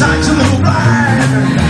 sight to the blind.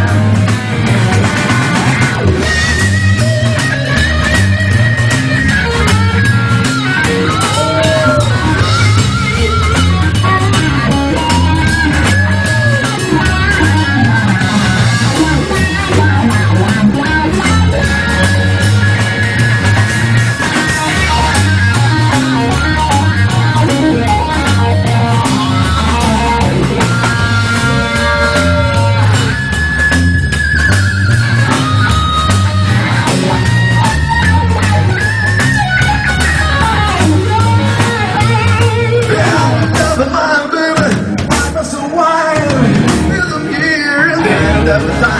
That's the